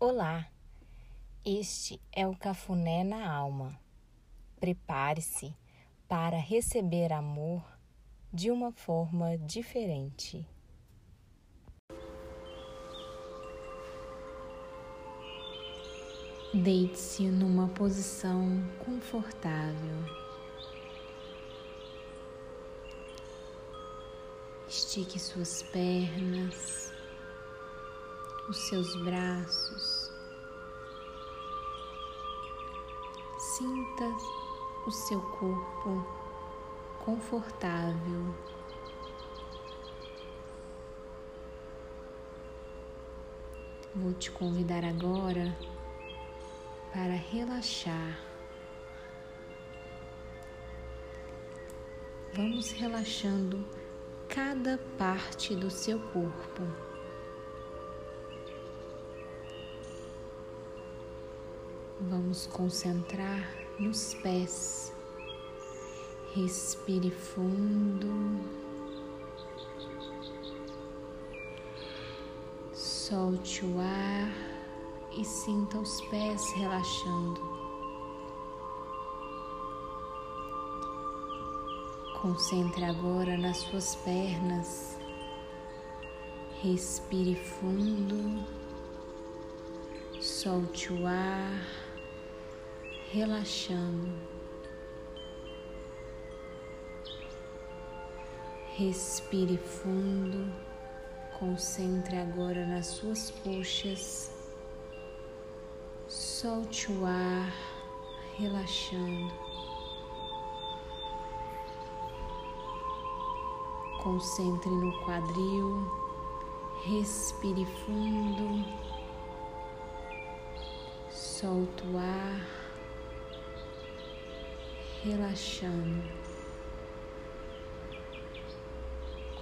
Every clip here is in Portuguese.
Olá, este é o Cafuné na Alma. Prepare-se para receber amor de uma forma diferente. Deite-se numa posição confortável. Estique suas pernas os seus braços. Sinta o seu corpo confortável. Vou te convidar agora para relaxar. Vamos relaxando cada parte do seu corpo. Vamos concentrar nos pés. Respire fundo. Solte o ar e sinta os pés relaxando. Concentre agora nas suas pernas. Respire fundo. Solte o ar relaxando. Respire fundo, concentre agora nas suas coxas, solte o ar, relaxando. Concentre no quadril, respire fundo, solte o ar relaxando.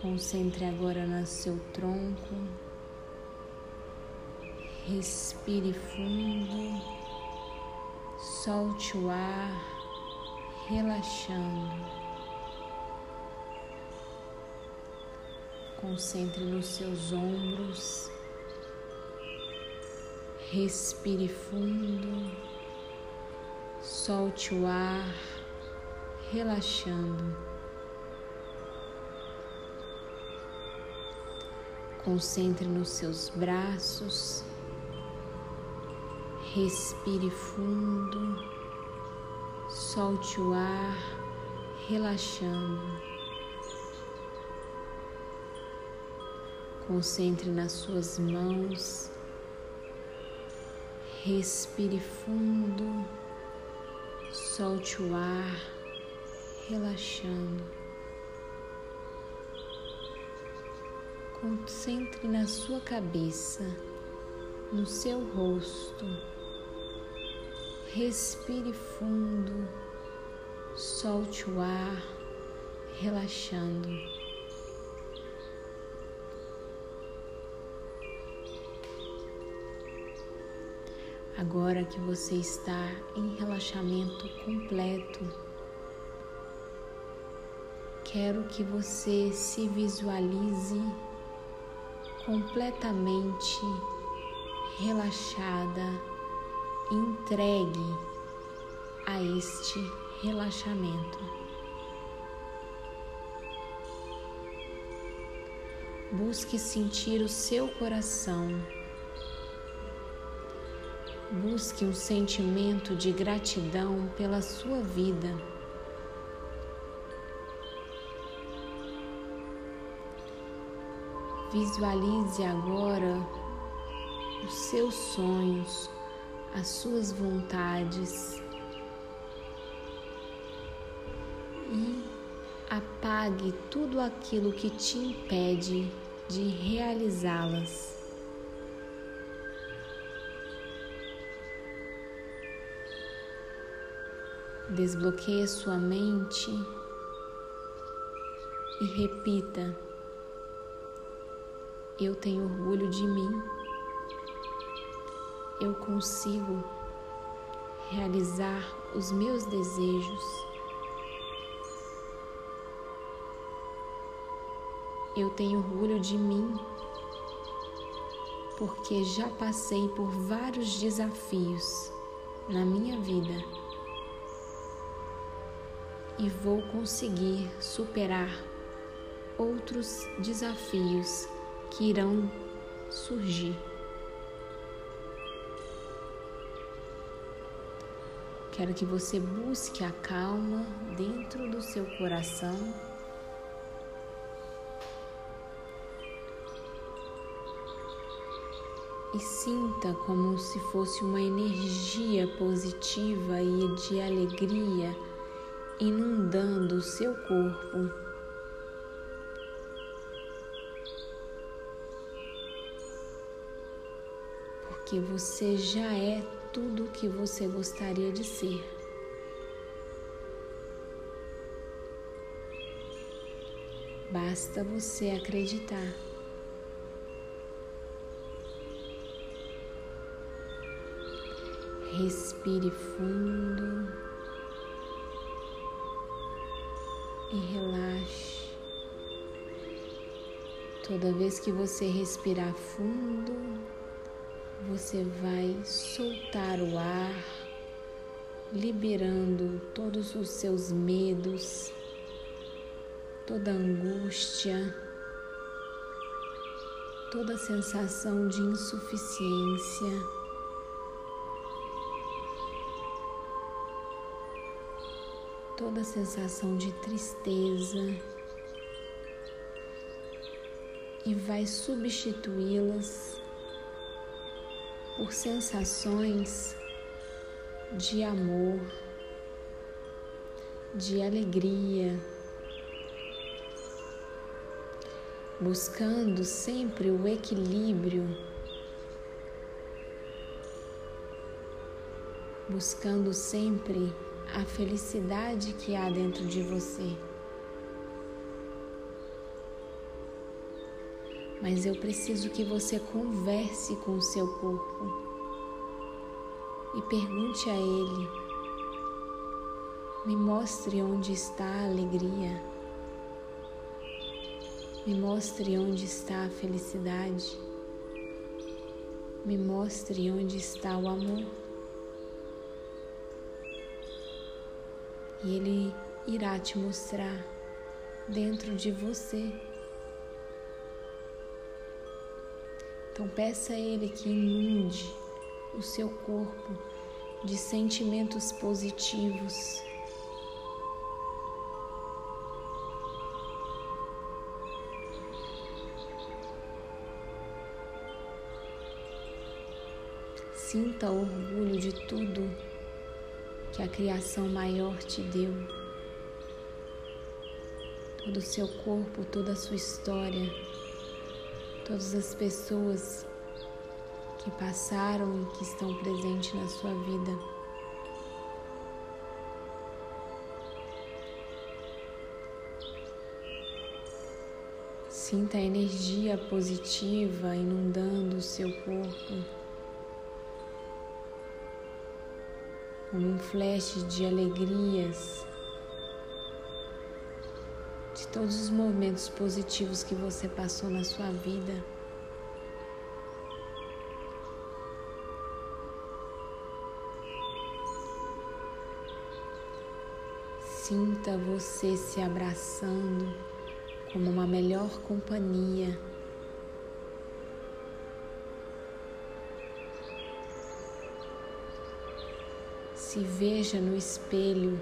Concentre agora no seu tronco. Respire fundo. Solte o ar, relaxando. Concentre nos seus ombros. Respire fundo. Solte o ar relaxando. Concentre nos seus braços, respire fundo, solte o ar, relaxando. Concentre nas suas mãos, respire fundo, solte o ar relaxando. Concentre na sua cabeça, no seu rosto. Respire fundo, solte o ar, relaxando. Agora que você está em relaxamento completo, quero que você se visualize completamente relaxada, entregue a este relaxamento. Busque sentir o seu coração. Busque um sentimento de gratidão pela sua vida. Visualize agora os seus sonhos, as suas vontades e apague tudo aquilo que te impede de realizá-las. Desbloqueie sua mente e repita eu tenho orgulho de mim. Eu consigo realizar os meus desejos. Eu tenho orgulho de mim. porque já passei por vários desafios na minha vida e vou conseguir superar outros desafios que irão surgir. Quero que você busque a calma dentro do seu coração. E sinta como se fosse uma energia positiva e de alegria inundando o seu corpo. Porque você já é tudo o que você gostaria de ser. Basta você acreditar. Respire fundo e relaxe. Toda vez que você respirar fundo, você vai soltar o ar, liberando todos os seus medos, toda angústia, toda sensação de insuficiência. Toda sensação de tristeza e vai substituí-las por sensações de amor, de alegria, buscando sempre o equilíbrio, buscando sempre a felicidade que há dentro de você. Mas eu preciso que você converse com o seu corpo e pergunte a ele: me mostre onde está a alegria, me mostre onde está a felicidade, me mostre onde está o amor. E ele irá te mostrar dentro de você. Então peça a Ele que inunde o seu corpo de sentimentos positivos. Sinta orgulho de tudo que a criação maior te deu. Todo o seu corpo, toda a sua história todas as pessoas que passaram e que estão presentes na sua vida. Sinta a energia positiva inundando o seu corpo, como um flash de alegrias todos os momentos positivos que você passou na sua vida. Sinta você se abraçando como uma melhor companhia. Se veja no espelho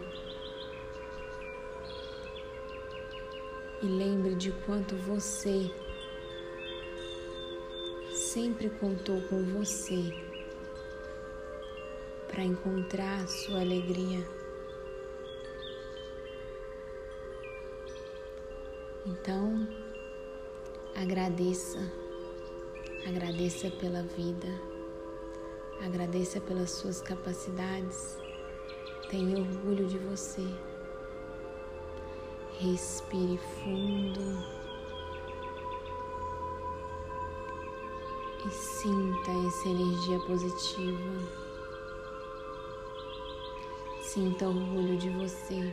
e lembre de quanto você sempre contou com você para encontrar sua alegria. Então, agradeça, agradeça pela vida, agradeça pelas suas capacidades, tenha orgulho de você. Respire fundo e sinta essa energia positiva. Sinta orgulho de você.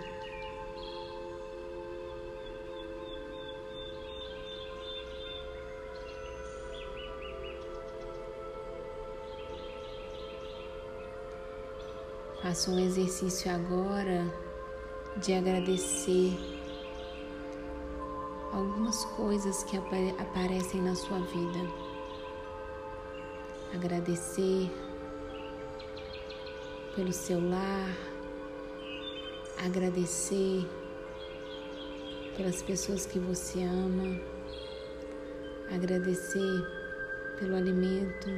Faça um exercício agora de agradecer algumas coisas que aparecem na sua vida. Agradecer pelo seu lar, agradecer pelas pessoas que você ama, agradecer pelo alimento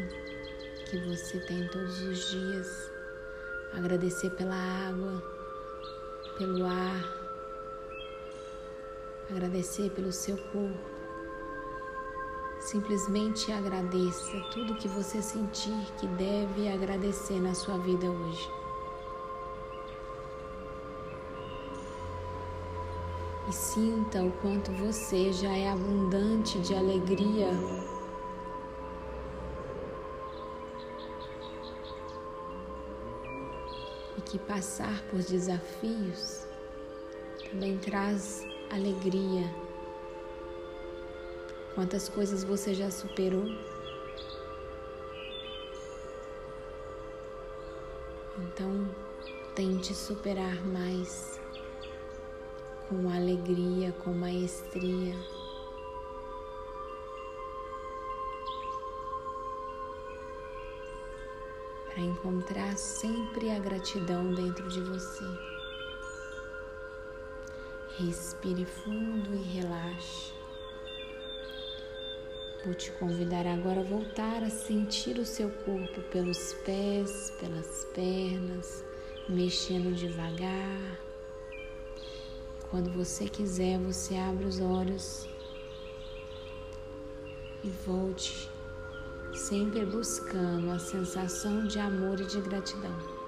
que você tem todos os dias. Agradecer pela água, pelo ar, agradecer pelo seu corpo. Simplesmente agradeça tudo que você sentir que deve agradecer na sua vida hoje. E sinta o quanto você já é abundante de alegria que passar por desafios também traz alegria. Quantas coisas você já superou? Então, tente superar mais com alegria, com maestria. para encontrar sempre a gratidão dentro de você. Respire fundo e relaxe. Vou te convidar agora a voltar a sentir o seu corpo pelos pés, pelas pernas, mexendo devagar. Quando você quiser, você abre os olhos e volte sempre buscando a sensação de amor e de gratidão.